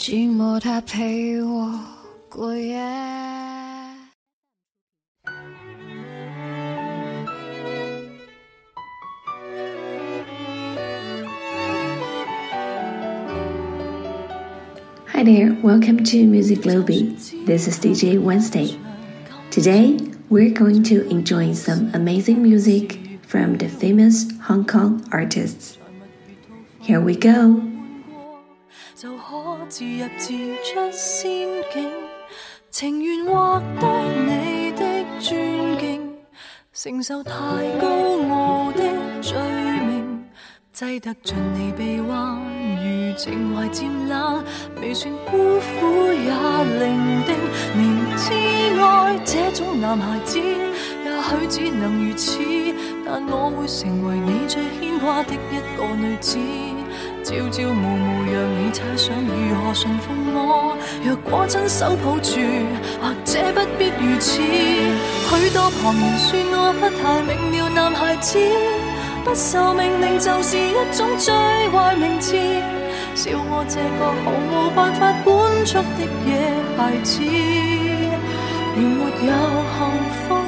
寂寞它陪我过夜。Hi there, welcome to Music Lobby. This is DJ Wednesday. Today, we're going to enjoy some amazing music from the famous Hong Kong artists. Here we go. 就可自入自出仙境，情愿获得你的尊敬，承受太高傲的罪名，挤得进你臂弯，如情怀渐冷，未算孤苦也伶仃。明知爱这种男孩子，也许只能如此，但我会成为你最牵挂的一个女子。朝朝暮暮，让你猜想如何驯服我。若果亲手抱住，或者不必如此。许多旁人说我不太明了，男孩子不受命令就是一种最坏名字。笑我这个毫无办法管束的野孩子，没有幸福。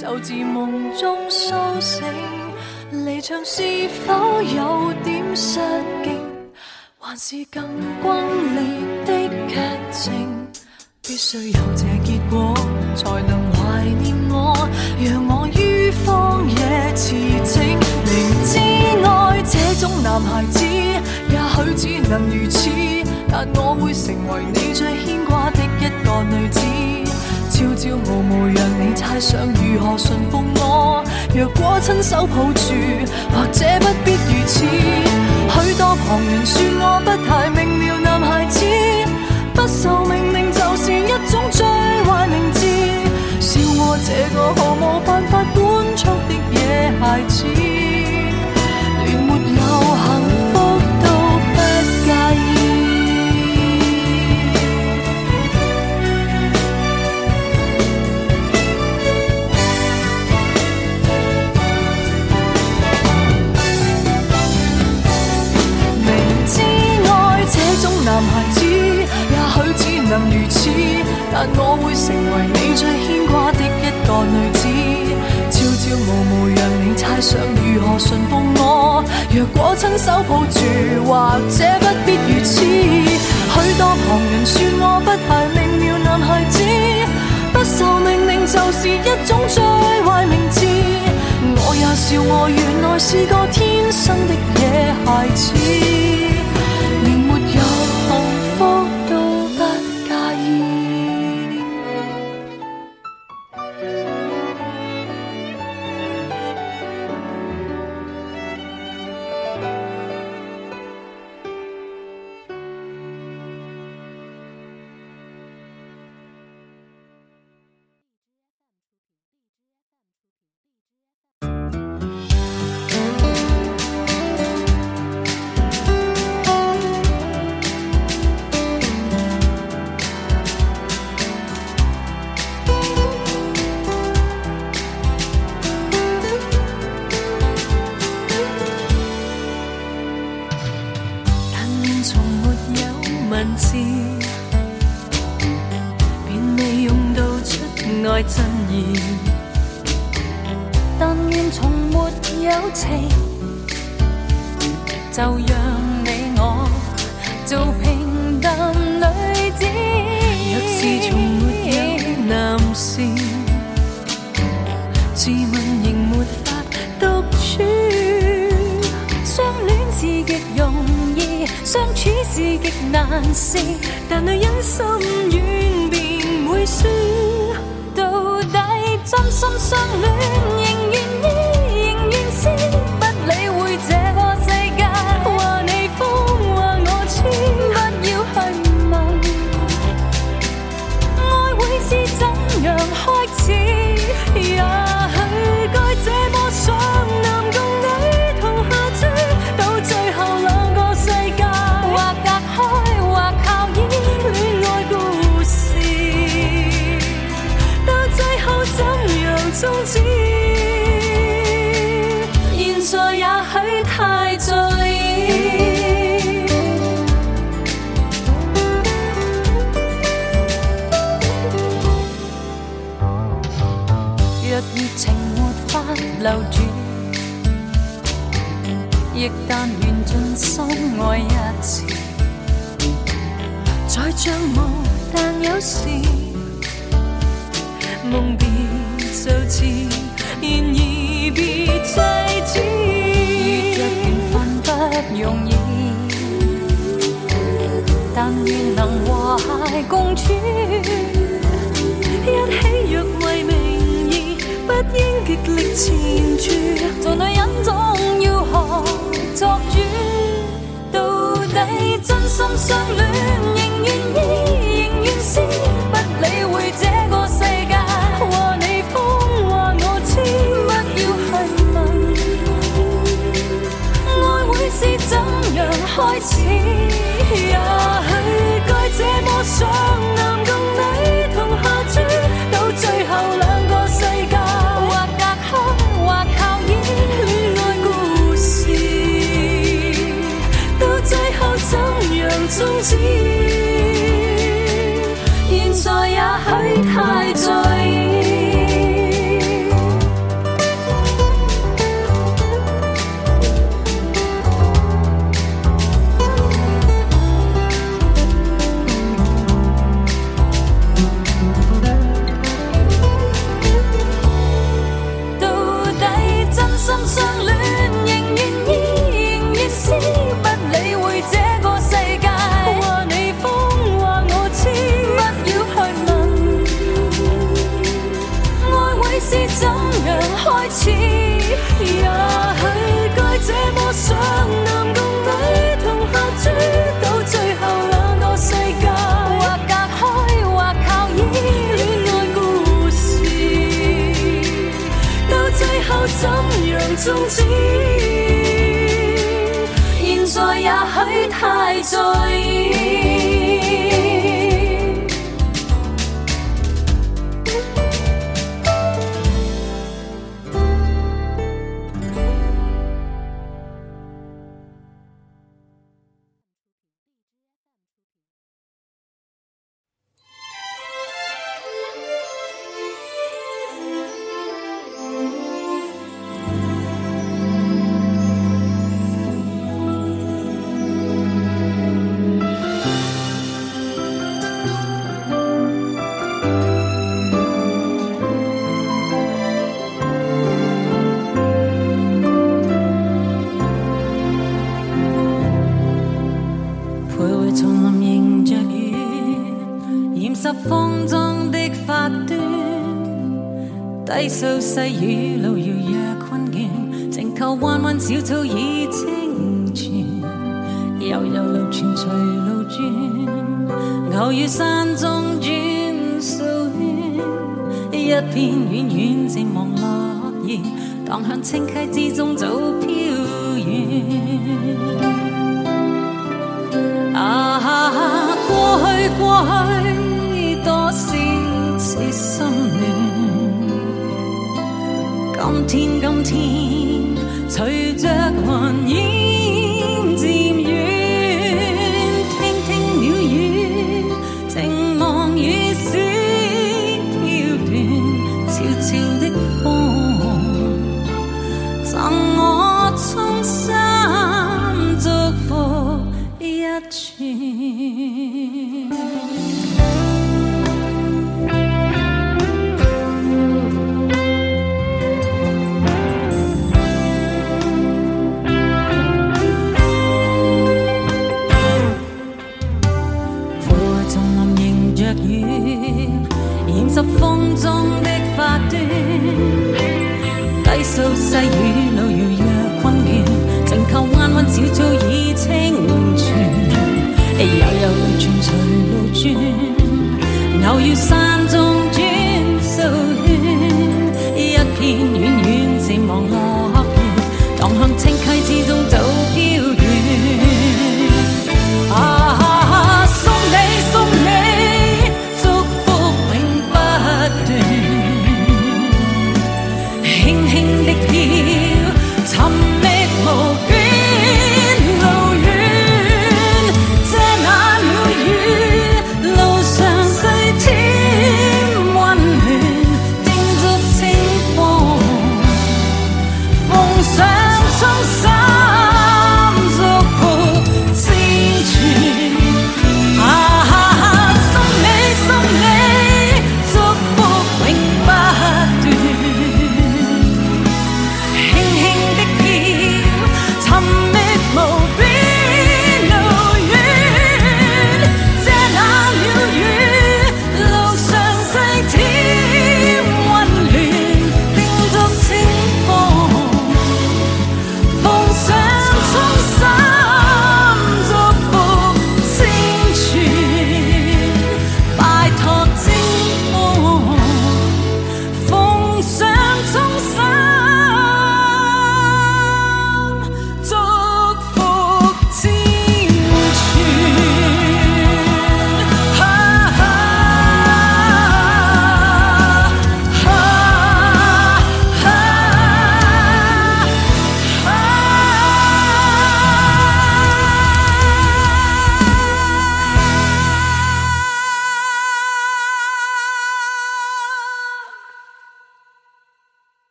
就自梦中苏醒，离场是否有点失敬，还是更轰烈的剧情？必须有这结果，才能怀念我，让我于荒野驰骋。明知爱这种男孩子，也许只能如此，但我会成为你最牵挂的一个女子。朝朝暮暮，让你猜想如何驯服我。若果亲手抱住，或者不必如此。许多旁人说我不太明了男孩子，不受命令就是一种最坏名字。笑我这个毫无办法管束的野孩子。能如此，但我会成为你最牵挂的一个女子。朝朝暮暮，让你猜想如何顺服我。若果亲手抱住，或者不必如此。许多旁人说我不太明了男孩子，不受命令就是一种最坏名字。我也笑我原来是个天生的野孩子。自问仍没法独处，相恋是极容易，相处是极难事。但女人心软便会输，到底真心相恋，仍然。像梦，但有时梦别就迟，然而别制止。平凡不容易，但愿能和谐共处。一起若为名义，不应极力缠住。做女人总要学作主。真心相恋，仍愿意。太在意。细雨路遥若困倦，静靠弯弯小草倚清泉。悠悠流泉随路转，偶遇山中转数圈。一片远远渐望落叶，荡向清溪之中早飘远。啊，过去过去多少次心。今天，今天，随着云烟。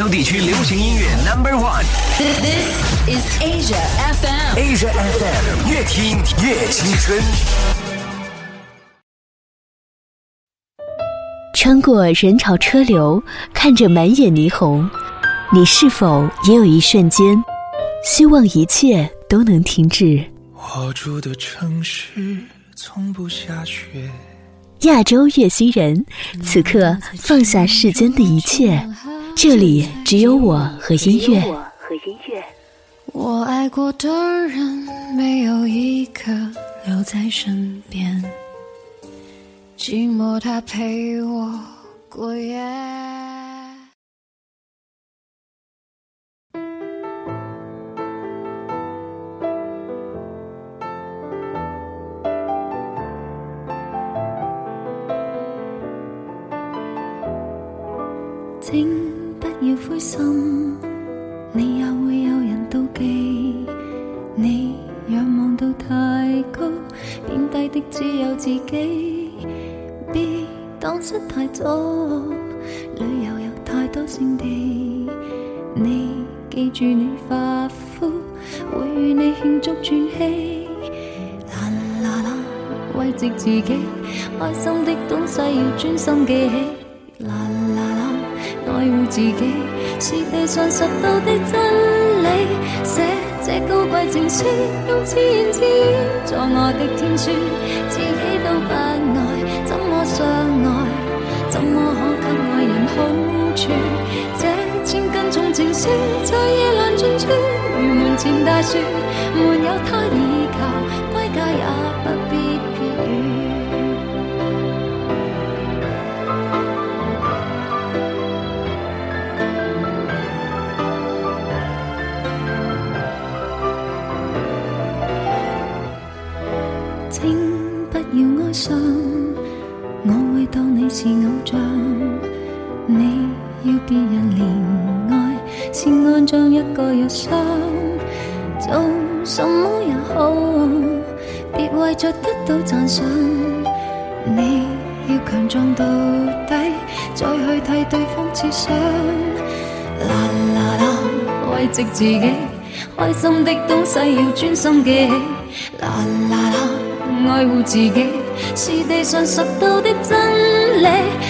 亚洲地区流行音乐 Number One。This is Asia FM。Asia FM，越听越青春。穿过人潮车流，看着满眼霓虹，你是否也有一瞬间，希望一切都能停止？我住的城市从不下雪。亚洲月星人，此刻放下世间的一切。这里只有我和音乐，我和音乐。我爱过的人，没有一个留在身边，寂寞他陪我过夜。心，你也會有人妒忌。你仰望到太高，贬低的只有自己。別當失太早，旅遊有太多勝地。你記住，你發肤，會與你慶祝轉機。啦啦啦，慰藉自己，開心的東西要專心記起。啦啦啦，愛護自己。是地上十度的真理，写这高贵情书，用自言自语作我的天书。自己都不爱，怎么相爱？怎么可给爱人好处？这千斤重情书，在夜阑尽处，如门前大雪，没有他倚靠，归家也不必。一个要伤，做什么也好，别为着得到赞赏。你要强壮到底，再去替对方设想。啦啦啦，慰藉自己，开心的东西要专心记起。啦啦啦，爱护自己，是地上拾到的真理。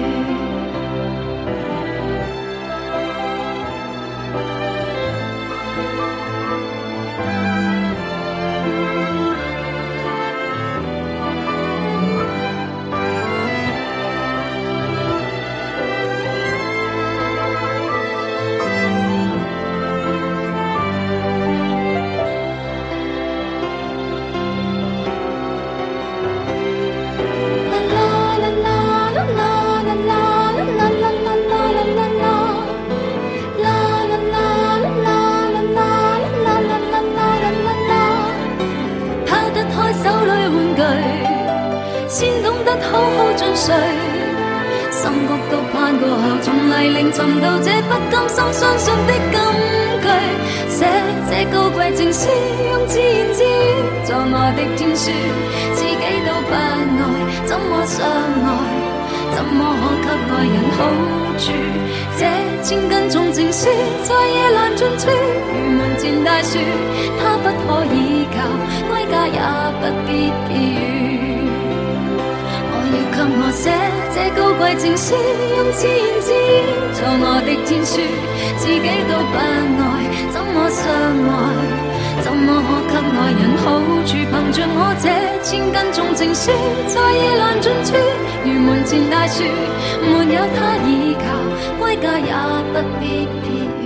抛得开手里玩具，先懂得好好进睡。心谷都攀过后，从泥泞寻到这不甘心相信的金句。写这高贵情书，用自言自语，作我的天书，自己都不爱，怎么相爱？怎么可给爱人好处？这千斤重情书在夜阑尽处，如门前大树，它不可以靠，归家也不必疲倦。我要给我写这高贵情书，用自言自语作我的天书，自己都不爱，怎么相爱？怎么可给爱人好处？凭着我这千斤重情书，在意难尽处，如门前大树，没有他倚靠，归家也不必撇。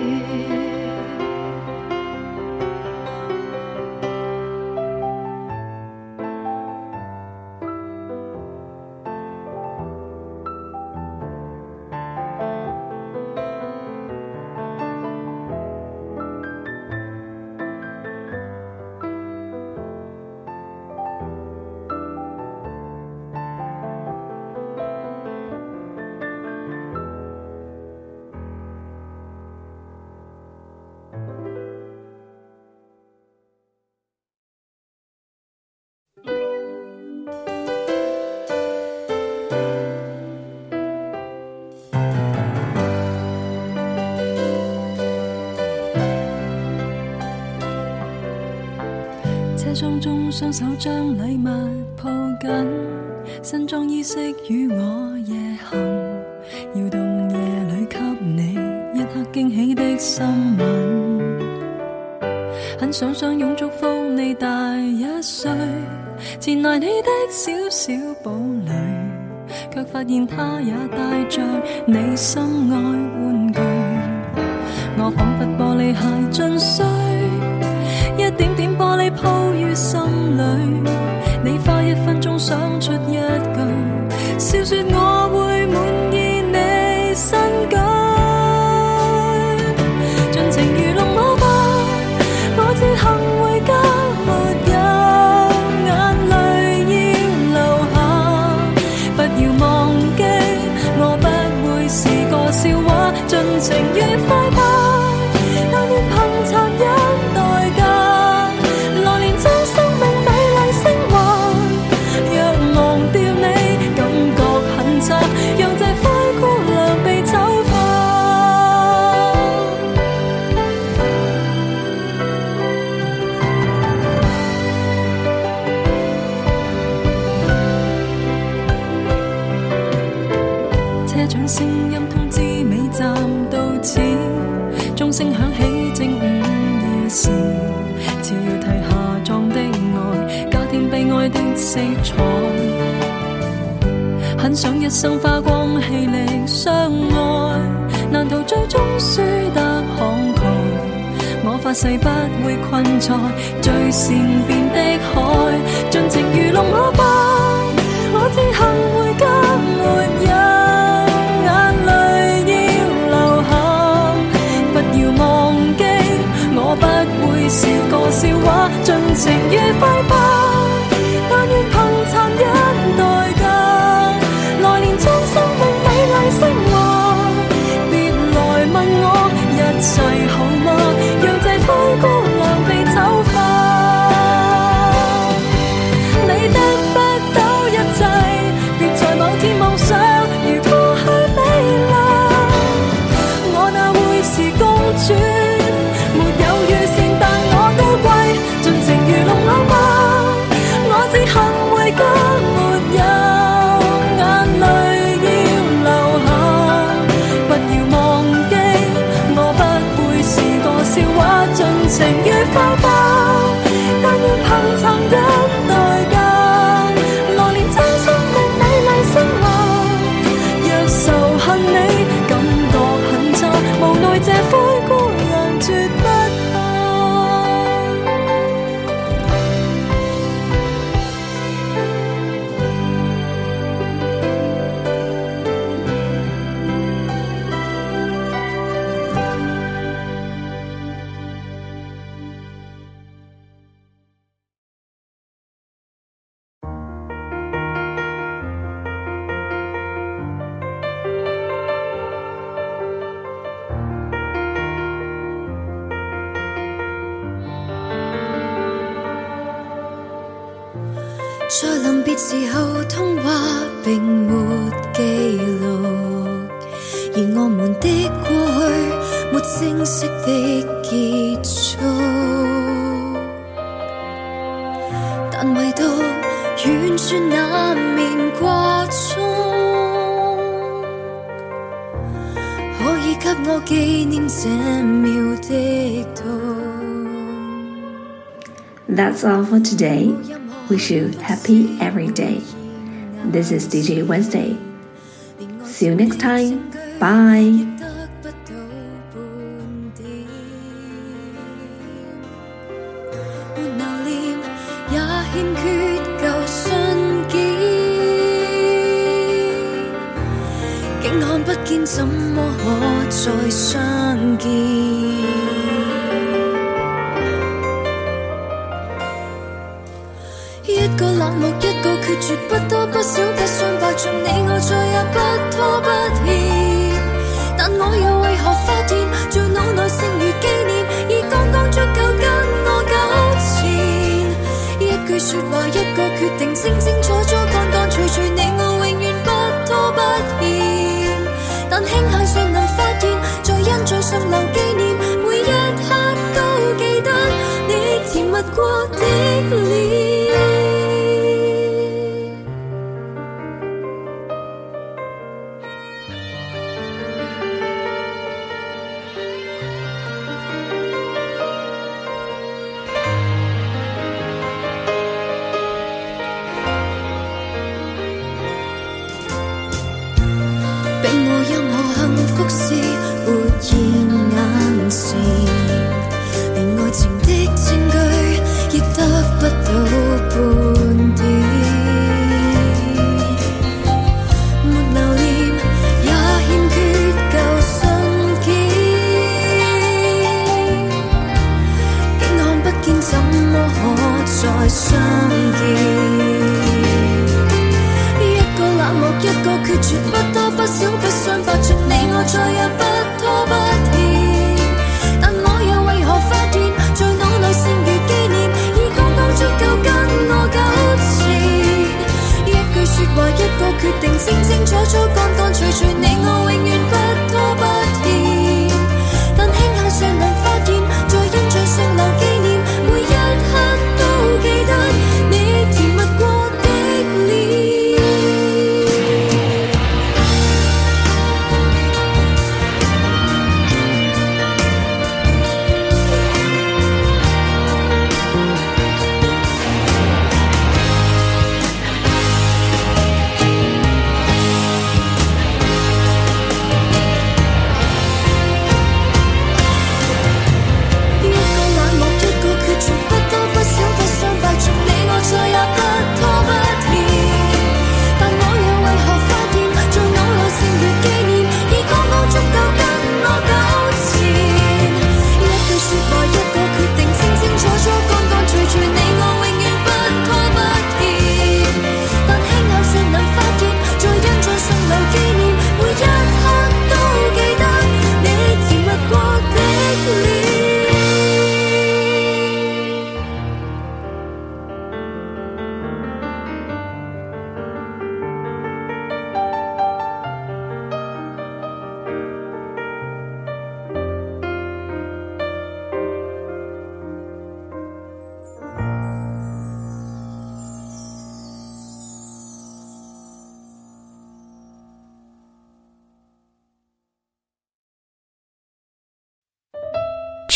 箱中双手将礼物抱紧，新装衣饰与我夜行，摇动夜里给你一刻惊喜的心吻。很想相拥祝福你大一岁，前来你的小小堡垒，却发现他也带着你心爱玩具，我仿佛玻璃鞋尽碎，一点。你抱於心里，你花一分钟想出一句，笑说我会。色彩，很想一生花光气力相爱，难逃最终输得慷慨。我发誓不会困在最善变的海，尽情愚弄我吧。我自行回家，没有眼泪要留下，不要忘记，我不会是个笑话，尽情快。在临别时候通话并没记录，而我们的过去没正式的结束。但唯独远处那免挂钟，可以给我纪念这秒的痛。That's all for today. Wish you happy every day. This is DJ Wednesday. See you next time. Bye. melody 相见，一个冷漠，一个决绝，不多不少，不相伯仲，你我再也不拖不欠。但我又为何发现，在脑内剩余纪念，已刚刚足够跟我纠缠。一句说话，一个决定，清清楚楚，干干脆脆，你我永。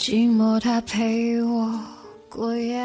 寂寞，它陪我过夜。